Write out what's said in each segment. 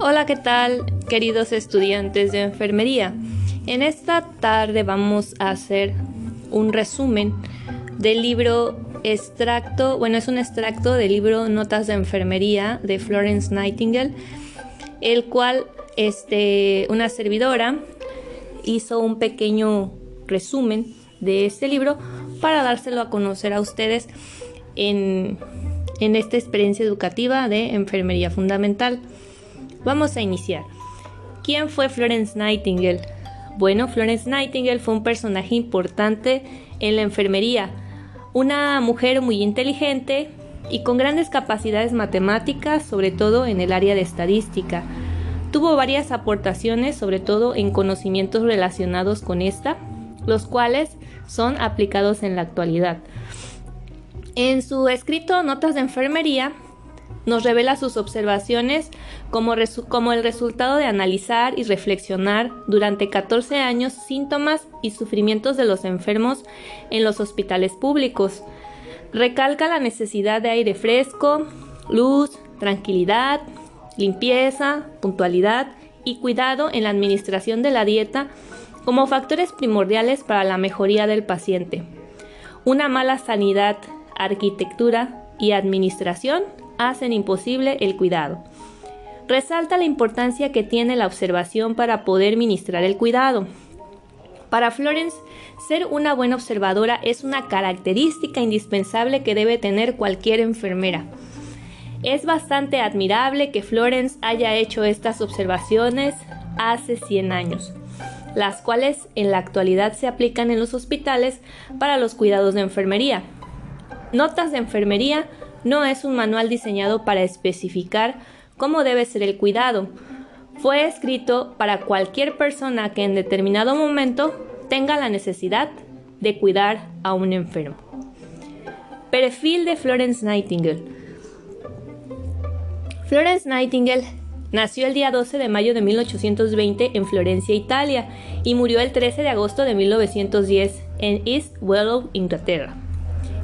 Hola, ¿qué tal, queridos estudiantes de enfermería? En esta tarde vamos a hacer un resumen del libro extracto, bueno, es un extracto del libro Notas de Enfermería de Florence Nightingale, el cual este, una servidora hizo un pequeño resumen de este libro para dárselo a conocer a ustedes en, en esta experiencia educativa de enfermería fundamental. Vamos a iniciar. ¿Quién fue Florence Nightingale? Bueno, Florence Nightingale fue un personaje importante en la enfermería, una mujer muy inteligente y con grandes capacidades matemáticas, sobre todo en el área de estadística. Tuvo varias aportaciones, sobre todo en conocimientos relacionados con esta, los cuales son aplicados en la actualidad. En su escrito Notas de Enfermería, nos revela sus observaciones como, el resultado de analizar y reflexionar durante 14 años síntomas y sufrimientos de los enfermos en los hospitales públicos. Recalca la necesidad de aire fresco, luz, tranquilidad, limpieza, puntualidad y cuidado en la administración de la dieta como factores primordiales para la mejoría del paciente. Una mala sanidad, arquitectura y administración hacen imposible el cuidado. Resalta la importancia que tiene la observación para poder ministrar el cuidado. Para Florence, ser una buena observadora es una característica indispensable que debe tener cualquier enfermera. Es bastante admirable que Florence haya hecho estas observaciones hace 100 años, las cuales en la actualidad se aplican en los hospitales para los cuidados de enfermería. Notas de enfermería no es un manual diseñado para especificar cómo debe ser el cuidado. Fue escrito para cualquier persona que en determinado momento tenga la necesidad de cuidar a un enfermo. Perfil de Florence Nightingale. Florence Nightingale nació el día 12 de mayo de 1820 en Florencia, Italia, y murió el 13 de agosto de 1910 en East Wellow, Inglaterra.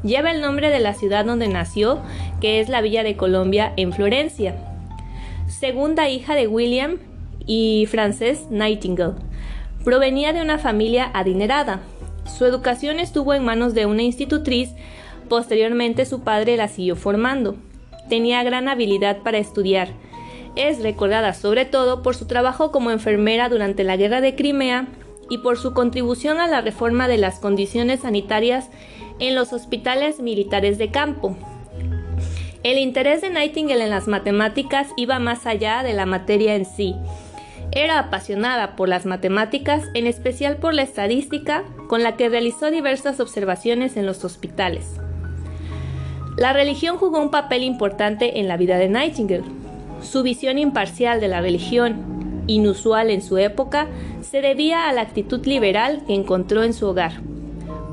Lleva el nombre de la ciudad donde nació, que es la Villa de Colombia en Florencia. Segunda hija de William y Frances Nightingale. Provenía de una familia adinerada. Su educación estuvo en manos de una institutriz, posteriormente su padre la siguió formando. Tenía gran habilidad para estudiar. Es recordada sobre todo por su trabajo como enfermera durante la Guerra de Crimea y por su contribución a la reforma de las condiciones sanitarias en los hospitales militares de campo. El interés de Nightingale en las matemáticas iba más allá de la materia en sí. Era apasionada por las matemáticas, en especial por la estadística, con la que realizó diversas observaciones en los hospitales. La religión jugó un papel importante en la vida de Nightingale. Su visión imparcial de la religión, inusual en su época, se debía a la actitud liberal que encontró en su hogar.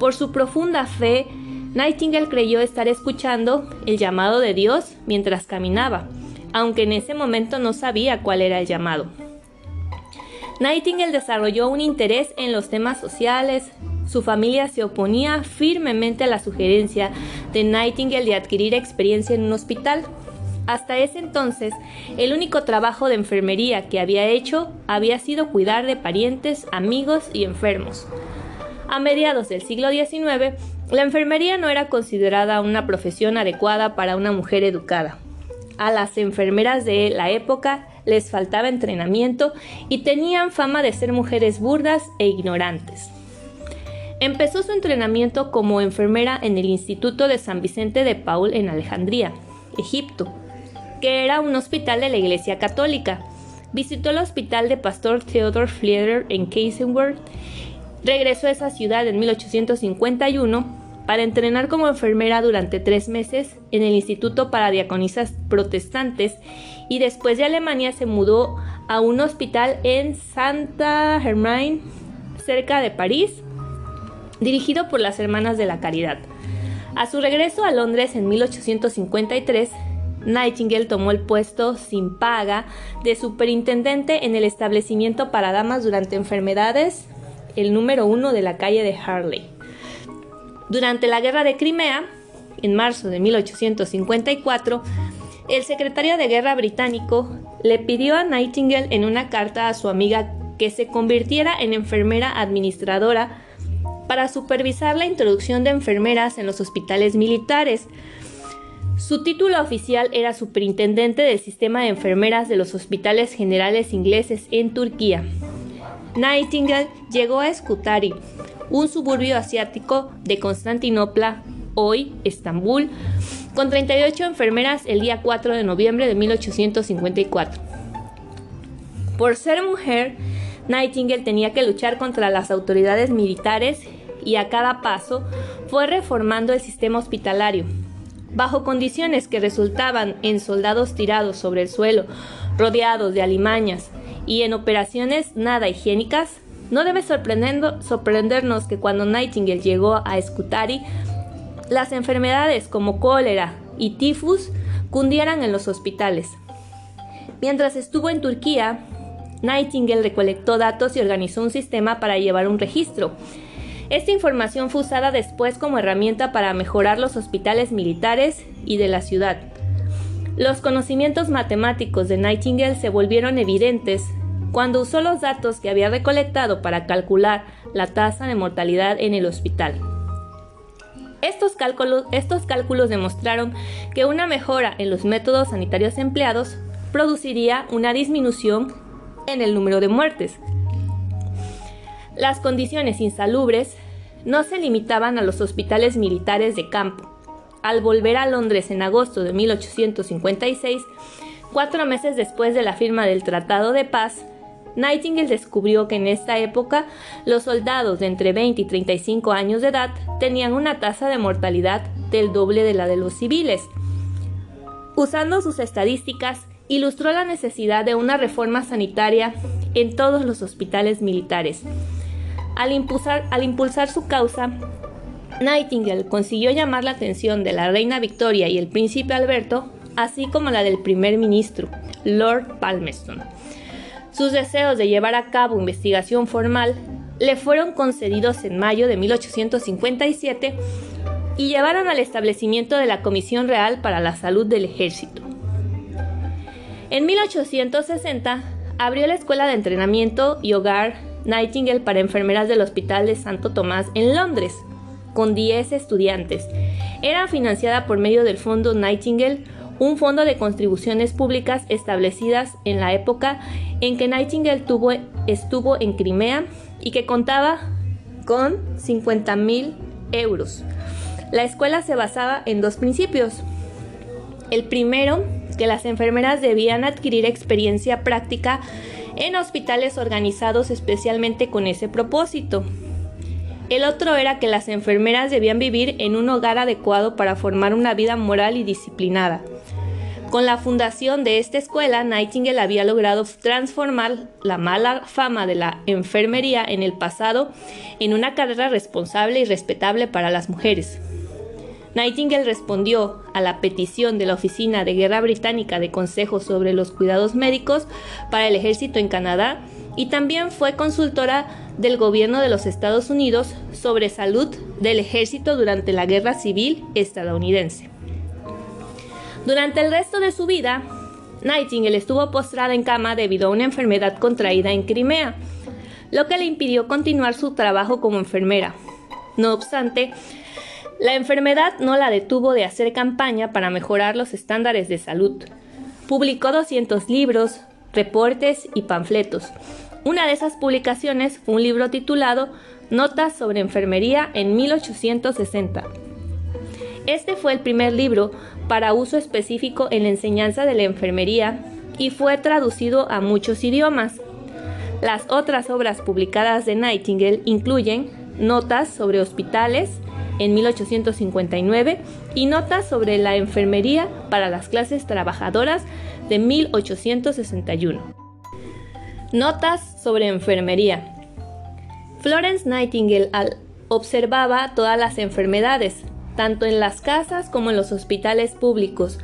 Por su profunda fe, Nightingale creyó estar escuchando el llamado de Dios mientras caminaba, aunque en ese momento no sabía cuál era el llamado. Nightingale desarrolló un interés en los temas sociales. Su familia se oponía firmemente a la sugerencia de Nightingale de adquirir experiencia en un hospital. Hasta ese entonces, el único trabajo de enfermería que había hecho había sido cuidar de parientes, amigos y enfermos. A mediados del siglo XIX, la enfermería no era considerada una profesión adecuada para una mujer educada. A las enfermeras de la época les faltaba entrenamiento y tenían fama de ser mujeres burdas e ignorantes. Empezó su entrenamiento como enfermera en el Instituto de San Vicente de Paul en Alejandría, Egipto, que era un hospital de la Iglesia Católica. Visitó el hospital de Pastor Theodore Flieder en Kaisenworth Regresó a esa ciudad en 1851 para entrenar como enfermera durante tres meses en el Instituto para Diaconisas Protestantes y después de Alemania se mudó a un hospital en Santa Germain, cerca de París, dirigido por las Hermanas de la Caridad. A su regreso a Londres en 1853, Nightingale tomó el puesto sin paga de superintendente en el establecimiento para damas durante enfermedades el número uno de la calle de Harley. Durante la Guerra de Crimea, en marzo de 1854, el secretario de Guerra británico le pidió a Nightingale en una carta a su amiga que se convirtiera en enfermera administradora para supervisar la introducción de enfermeras en los hospitales militares. Su título oficial era Superintendente del Sistema de Enfermeras de los Hospitales Generales Ingleses en Turquía. Nightingale llegó a Scutari, un suburbio asiático de Constantinopla, hoy Estambul, con 38 enfermeras el día 4 de noviembre de 1854. Por ser mujer, Nightingale tenía que luchar contra las autoridades militares y a cada paso fue reformando el sistema hospitalario. Bajo condiciones que resultaban en soldados tirados sobre el suelo, rodeados de alimañas y en operaciones nada higiénicas, no debe sorprendernos que cuando Nightingale llegó a Scutari, las enfermedades como cólera y tifus cundieran en los hospitales. Mientras estuvo en Turquía, Nightingale recolectó datos y organizó un sistema para llevar un registro. Esta información fue usada después como herramienta para mejorar los hospitales militares y de la ciudad. Los conocimientos matemáticos de Nightingale se volvieron evidentes cuando usó los datos que había recolectado para calcular la tasa de mortalidad en el hospital. Estos cálculos, demostraron que una mejora en los métodos sanitarios empleados produciría una disminución en el número de muertes. Las condiciones insalubres no se limitaban a los hospitales militares de campo. Al volver a Londres en agosto de 1856, cuatro meses después de la firma del Tratado de Paz, Nightingale descubrió que en esta época los soldados de entre 20 y 35 años de edad tenían una tasa de mortalidad del doble de la de los civiles. Usando sus estadísticas, ilustró la necesidad de una reforma sanitaria en todos los hospitales militares. Al impulsar, al impulsar su causa, Nightingale consiguió llamar la atención de la reina Victoria y el príncipe Alberto, así como la del primer ministro, Lord Palmerston. Sus deseos de llevar a cabo investigación formal le fueron concedidos en mayo de 1857 y llevaron al establecimiento de la Comisión Real para la Salud del Ejército. En 1860 abrió la Escuela de Entrenamiento y Hogar Nightingale para enfermeras del Hospital de Santo Tomás en Londres, con 10 estudiantes. Era financiada por medio del Fondo Nightingale, un fondo de contribuciones públicas establecidas en la época en que Nightingale estuvo en Crimea y que contaba con 50 mil euros. La escuela se basaba en dos principios. El primero que las enfermeras debían adquirir experiencia práctica en hospitales organizados especialmente con ese propósito. El otro era que las enfermeras debían vivir en un hogar adecuado para formar una vida moral y disciplinada. Con la fundación de esta escuela, Nightingale había logrado transformar la mala fama de la enfermería en el pasado en una carrera responsable y respetable para las mujeres. Nightingale respondió a la petición de la Oficina de Guerra Británica de consejos sobre los cuidados médicos para el ejército en Canadá y también fue consultora del gobierno de los Estados Unidos sobre salud del ejército durante la Guerra Civil estadounidense. Durante el resto de su vida, Nightingale estuvo postrada en cama debido a una enfermedad contraída en Crimea, lo que le impidió continuar su trabajo como enfermera. No obstante, la enfermedad no la detuvo de hacer campaña para mejorar los estándares de salud. Publicó 200 libros, reportes y panfletos. Una de esas publicaciones fue un libro titulado Notas sobre Enfermería en 1860. Este fue el primer libro para uso específico en la enseñanza de la enfermería y fue traducido a muchos idiomas. Las otras obras publicadas de Nightingale incluyen Notas sobre hospitales, en 1859 y notas sobre la enfermería para las clases trabajadoras de 1861. Notas sobre enfermería. Florence Nightingale observaba todas las enfermedades, tanto en las casas como en los hospitales públicos,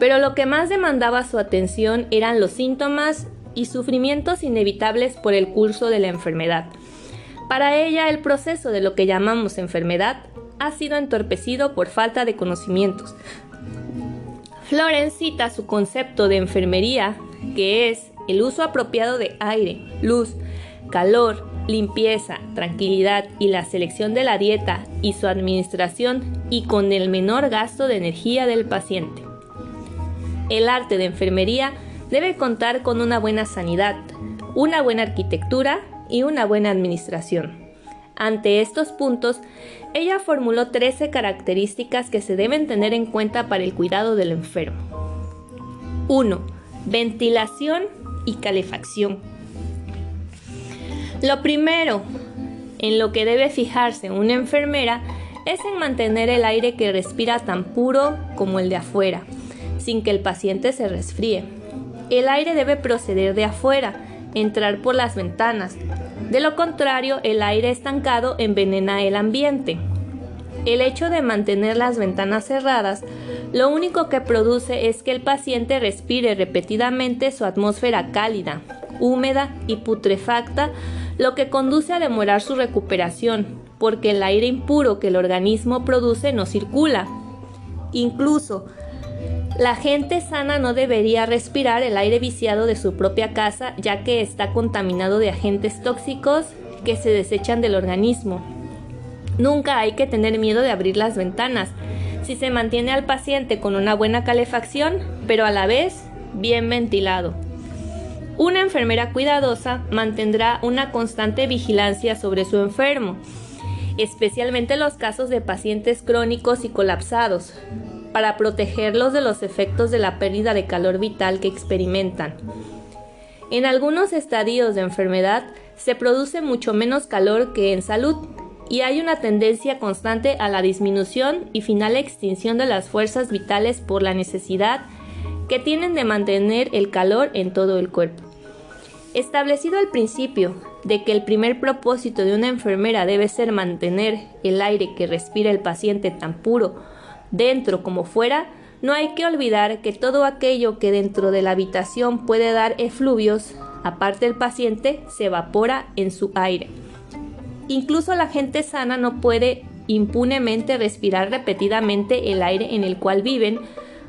pero lo que más demandaba su atención eran los síntomas y sufrimientos inevitables por el curso de la enfermedad. Para ella el proceso de lo que llamamos enfermedad ha sido entorpecido por falta de conocimientos. Florence cita su concepto de enfermería que es el uso apropiado de aire, luz, calor, limpieza, tranquilidad y la selección de la dieta y su administración y con el menor gasto de energía del paciente. El arte de enfermería debe contar con una buena sanidad, una buena arquitectura y una buena administración. Ante estos puntos, ella formuló 13 características que se deben tener en cuenta para el cuidado del enfermo. 1. Ventilación y calefacción. Lo primero en lo que debe fijarse una enfermera es en mantener el aire que respira tan puro como el de afuera, sin que el paciente se resfríe. El aire debe proceder de afuera, entrar por las ventanas. De lo contrario, el aire estancado envenena el ambiente. El hecho de mantener las ventanas cerradas lo único que produce es que el paciente respire repetidamente su atmósfera cálida, húmeda y putrefacta, lo que conduce a demorar su recuperación, porque el aire impuro que el organismo produce no circula. Incluso, la gente sana no debería respirar el aire viciado de su propia casa ya que está contaminado de agentes tóxicos que se desechan del organismo. Nunca hay que tener miedo de abrir las ventanas si se mantiene al paciente con una buena calefacción, pero a la vez bien ventilado. Una enfermera cuidadosa mantendrá una constante vigilancia sobre su enfermo, especialmente los casos de pacientes crónicos y colapsados, para protegerlos de los efectos de la pérdida de calor vital que experimentan. En algunos estadios de enfermedad se produce mucho menos calor que en salud, y hay una tendencia constante a la disminución y final extinción de las fuerzas vitales por la necesidad que tienen de mantener el calor en todo el cuerpo. Establecido el principio de que el primer propósito de una enfermera debe ser mantener el aire que respira el paciente tan puro dentro como fuera, no hay que olvidar que todo aquello que dentro de la habitación puede dar efluvios, aparte del paciente, se evapora en su aire. Incluso la gente sana no puede impunemente respirar repetidamente el aire en el cual viven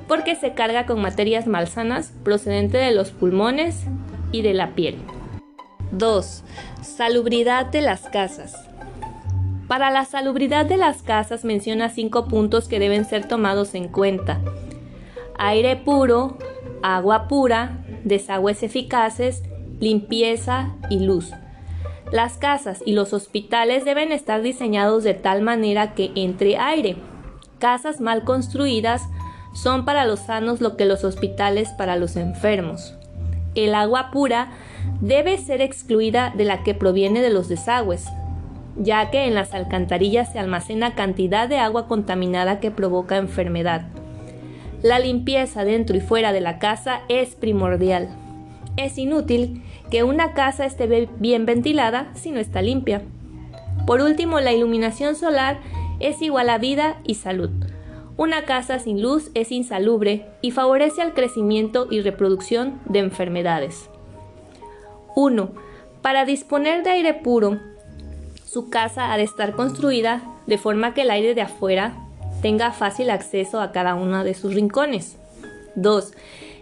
porque se carga con materias malsanas procedentes de los pulmones y de la piel. 2. Salubridad de las casas. Para la salubridad de las casas menciona cinco puntos que deben ser tomados en cuenta. Aire puro, agua pura, desagües eficaces, limpieza y luz. Las casas y los hospitales deben estar diseñados de tal manera que entre aire. Casas mal construidas son para los sanos lo que los hospitales para los enfermos. El agua pura debe ser excluida de la que proviene de los desagües, ya que en las alcantarillas se almacena cantidad de agua contaminada que provoca enfermedad. La limpieza dentro y fuera de la casa es primordial. Es inútil que una casa esté bien ventilada si no está limpia. Por último, la iluminación solar es igual a vida y salud. Una casa sin luz es insalubre y favorece al crecimiento y reproducción de enfermedades. 1. Para disponer de aire puro, su casa ha de estar construida de forma que el aire de afuera tenga fácil acceso a cada uno de sus rincones. 2.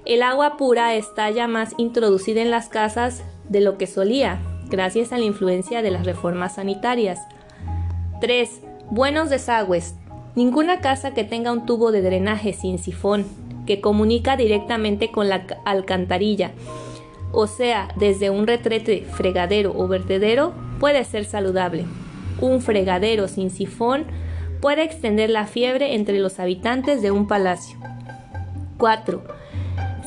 El agua pura está ya más introducida en las casas de lo que solía, gracias a la influencia de las reformas sanitarias. 3. Buenos desagües. Ninguna casa que tenga un tubo de drenaje sin sifón, que comunica directamente con la alcantarilla, o sea, desde un retrete, fregadero o vertedero, puede ser saludable. Un fregadero sin sifón puede extender la fiebre entre los habitantes de un palacio. 4.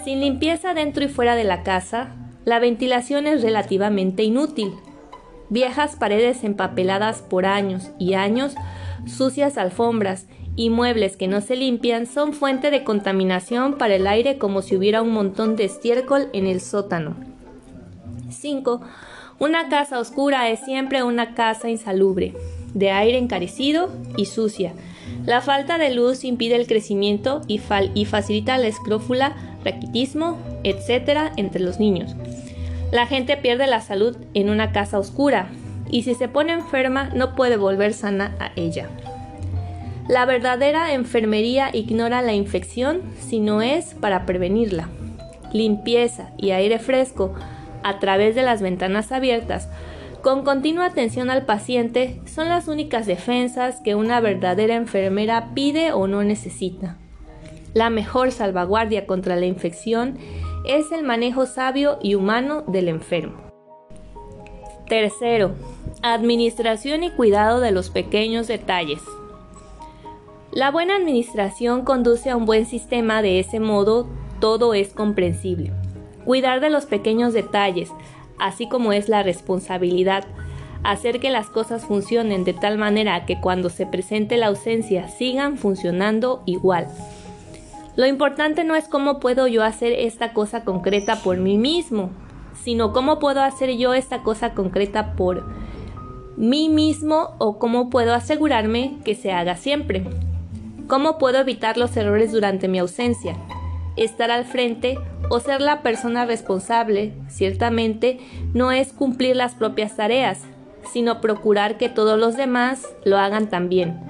Sin limpieza dentro y fuera de la casa, la ventilación es relativamente inútil. Viejas paredes empapeladas por años y años, sucias alfombras y muebles que no se limpian son fuente de contaminación para el aire como si hubiera un montón de estiércol en el sótano. 5. Una casa oscura es siempre una casa insalubre, de aire encarecido y sucia. La falta de luz impide el crecimiento y, facilita la escrófula raquitismo, etc. entre los niños. La gente pierde la salud en una casa oscura y si se pone enferma no puede volver sana a ella. La verdadera enfermería ignora la infección si no es para prevenirla. limpieza y aire fresco a través de las ventanas abiertas, con continua atención al paciente, son las únicas defensas que una verdadera enfermera pide o no necesita. La mejor salvaguardia contra la infección es el manejo sabio y humano del enfermo. Tercero, administración y cuidado de los pequeños detalles. La buena administración conduce a un buen sistema, de ese modo todo es comprensible. Cuidar de los pequeños detalles, así como es la responsabilidad, hacer que las cosas funcionen de tal manera que cuando se presente la ausencia sigan funcionando igual. Lo importante no es cómo puedo yo hacer esta cosa concreta por mí mismo, sino cómo puedo hacer yo esta cosa concreta por mí mismo o cómo puedo asegurarme que se haga siempre. ¿Cómo puedo evitar los errores durante mi ausencia? Estar al frente o ser la persona responsable, ciertamente, no es cumplir las propias tareas, sino procurar que todos los demás lo hagan también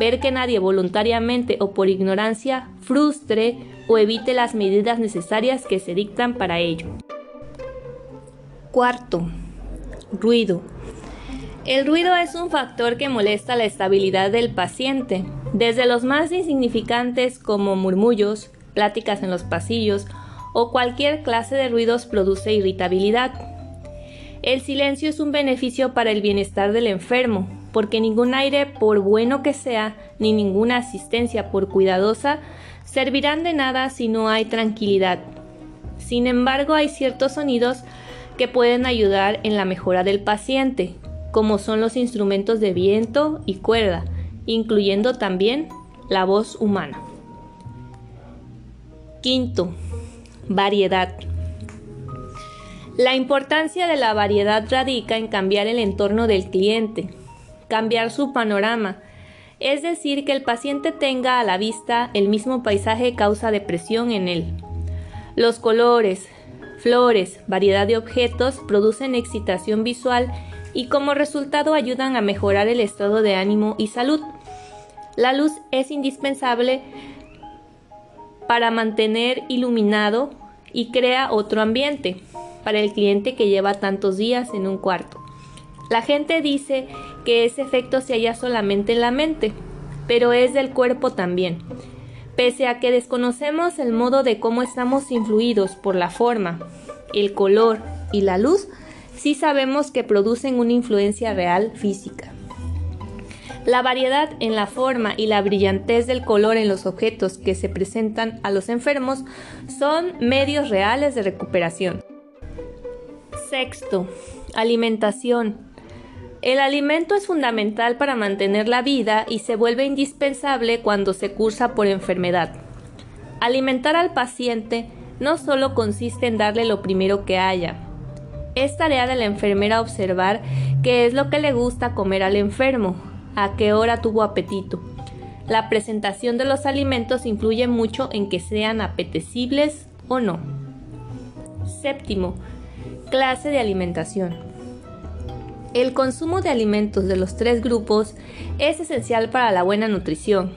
ver que nadie voluntariamente o por ignorancia frustre o evite las medidas necesarias que se dictan para ello. Cuarto, ruido. El ruido es un factor que molesta la estabilidad del paciente, desde los más insignificantes como murmullos, pláticas en los pasillos o cualquier clase de ruidos produce irritabilidad. El silencio es un beneficio para el bienestar del enfermo, porque ningún aire, por bueno que sea, ni ninguna asistencia, por cuidadosa, servirán de nada si no hay tranquilidad. Sin embargo, hay ciertos sonidos que pueden ayudar en la mejora del paciente, como son los instrumentos de viento y cuerda, incluyendo también la voz humana. Quinto, variedad. La importancia de la variedad radica en cambiar el entorno del cliente, cambiar su panorama, es decir, que el paciente tenga a la vista el mismo paisaje causa depresión en él. Los colores, flores, variedad de objetos producen excitación visual y como resultado ayudan a mejorar el estado de ánimo y salud. La luz es indispensable para mantener iluminado y crea otro ambiente para el cliente que lleva tantos días en un cuarto. La gente dice que ese efecto se halla solamente en la mente, pero es del cuerpo también. Pese a que desconocemos el modo de cómo estamos influidos por la forma, el color y la luz, sí sabemos que producen una influencia real física. La variedad en la forma y la brillantez del color en los objetos que se presentan a los enfermos son medios reales de recuperación. Sexto, alimentación. El alimento es fundamental para mantener la vida y se vuelve indispensable cuando se cursa por enfermedad. Alimentar al paciente no solo consiste en darle lo primero que haya. Es tarea de la enfermera observar qué es lo que le gusta comer al enfermo, a qué hora tuvo apetito. La presentación de los alimentos influye mucho en que sean apetecibles o no. Séptimo, clase de alimentación. El consumo de alimentos de los tres grupos es esencial para la buena nutrición.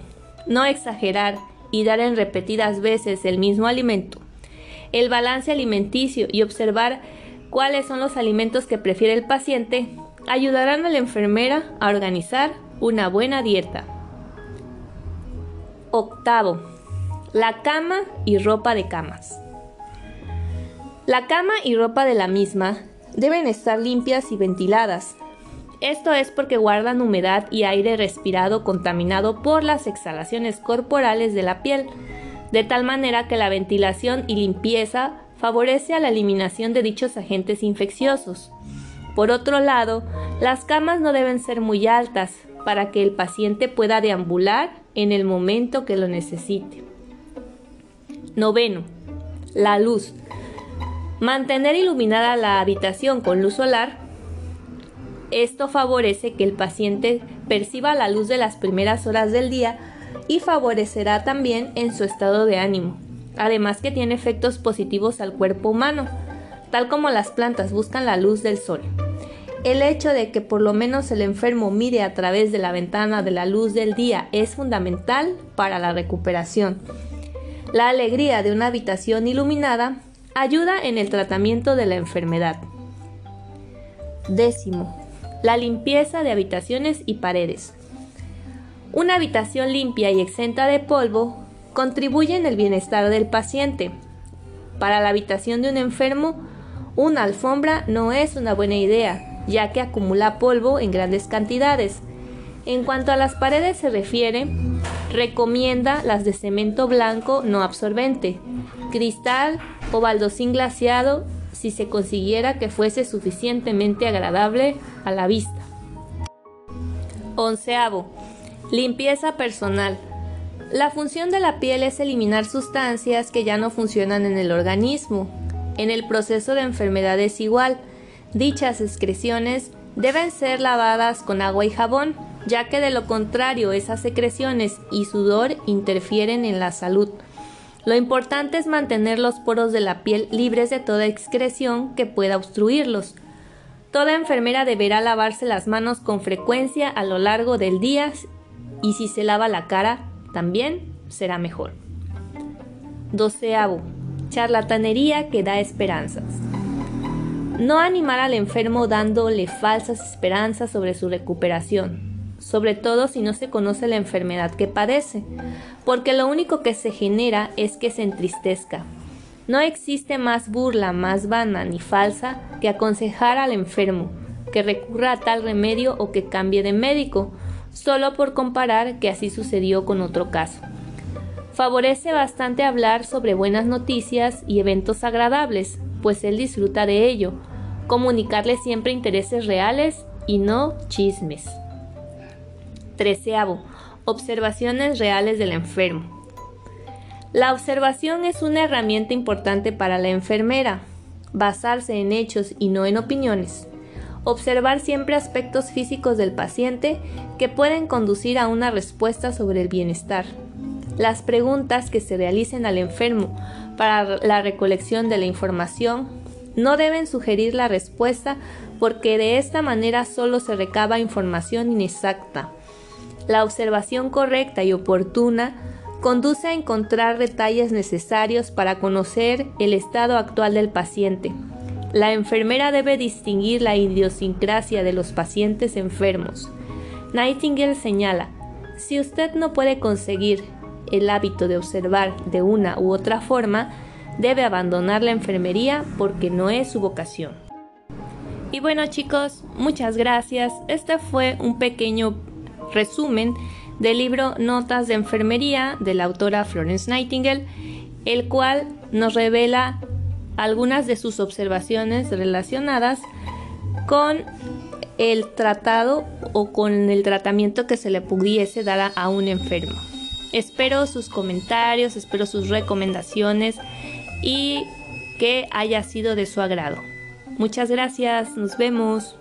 No exagerar y dar en repetidas veces el mismo alimento. El balance alimenticio y observar cuáles son los alimentos que prefiere el paciente ayudarán a la enfermera a organizar una buena dieta. Octavo, la cama y ropa de camas. La cama y ropa de la misma deben estar limpias y ventiladas. Esto es porque guardan humedad y aire respirado contaminado por las exhalaciones corporales de la piel, de tal manera que la ventilación y limpieza favorece a la eliminación de dichos agentes infecciosos. Por otro lado, las camas no deben ser muy altas para que el paciente pueda deambular en el momento que lo necesite. Noveno. La luz. Mantener iluminada la habitación con luz solar. Esto favorece que el paciente perciba la luz de las primeras horas del día y favorecerá también en su estado de ánimo. Además que tiene efectos positivos al cuerpo humano, tal como las plantas buscan la luz del sol. El hecho de que por lo menos el enfermo mire a través de la ventana de la luz del día es fundamental para la recuperación. La alegría de una habitación iluminada Ayuda en el tratamiento de la enfermedad. Décimo. La limpieza de habitaciones y paredes. Una habitación limpia y exenta de polvo contribuye en el bienestar del paciente. Para la habitación de un enfermo, una alfombra no es una buena idea, ya que acumula polvo en grandes cantidades. En cuanto a las paredes se refiere, recomienda las de cemento blanco no absorbente, cristal o baldosín glaciado si se consiguiera que fuese suficientemente agradable a la vista. Onceavo. Limpieza personal. La función de la piel es eliminar sustancias que ya no funcionan en el organismo. En el proceso de enfermedad es igual. Dichas excreciones deben ser lavadas con agua y jabón, ya que de lo contrario esas secreciones y sudor interfieren en la salud. Lo importante es mantener los poros de la piel libres de toda excreción que pueda obstruirlos. Toda enfermera deberá lavarse las manos con frecuencia a lo largo del día y si se lava la cara también será mejor. Doceavo. Charlatanería que da esperanzas. No animar al enfermo dándole falsas esperanzas sobre su recuperación sobre todo si no se conoce la enfermedad que padece, porque lo único que se genera es que se entristezca. No existe más burla, más vana ni falsa que aconsejar al enfermo que recurra a tal remedio o que cambie de médico, solo por comparar que así sucedió con otro caso. Favorece bastante hablar sobre buenas noticias y eventos agradables, pues él disfruta de ello, comunicarle siempre intereses reales y no chismes. Treceavo. Observaciones reales del enfermo. La observación es una herramienta importante para la enfermera. Basarse en hechos y no en opiniones. Observar siempre aspectos físicos del paciente que pueden conducir a una respuesta sobre el bienestar. Las preguntas que se realicen al enfermo para la recolección de la información no deben sugerir la respuesta porque de esta manera solo se recaba información inexacta la observación correcta y oportuna conduce a encontrar detalles necesarios para conocer el estado actual del paciente. La enfermera debe distinguir la idiosincrasia de los pacientes enfermos. Nightingale señala, si usted no puede conseguir el hábito de observar de una u otra forma, debe abandonar la enfermería porque no es su vocación. Y bueno chicos, muchas gracias. Este fue un pequeño resumen del libro Notas de Enfermería de la autora Florence Nightingale, el cual nos revela algunas de sus observaciones relacionadas con el tratado o con el tratamiento que se le pudiese dar a un enfermo. Espero sus comentarios, espero sus recomendaciones y que haya sido de su agrado. Muchas gracias, nos vemos.